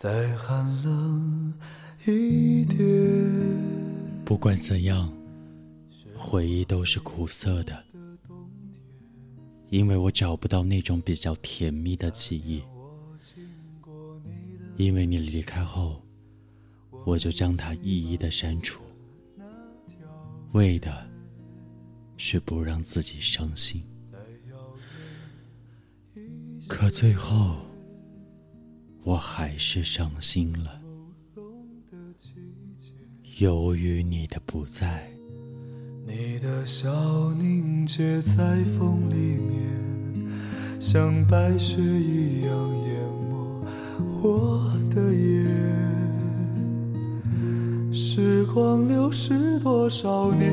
再寒冷一点。不管怎样，回忆都是苦涩的，因为我找不到那种比较甜蜜的记忆。因为你离开后，我就将它一一的删除，为的是不让自己伤心。可最后，我还是伤心了。由于你的不在，你的笑凝结在风里面，像白雪一样淹没我的眼。时光流逝多少年，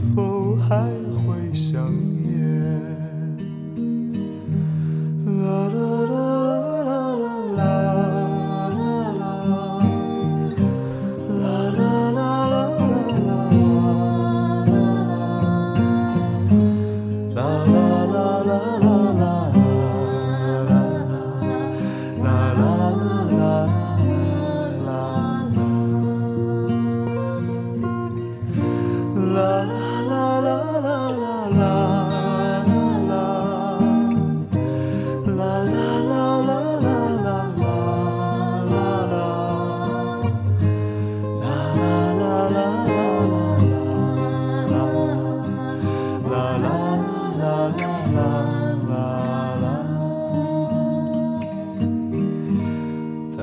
否还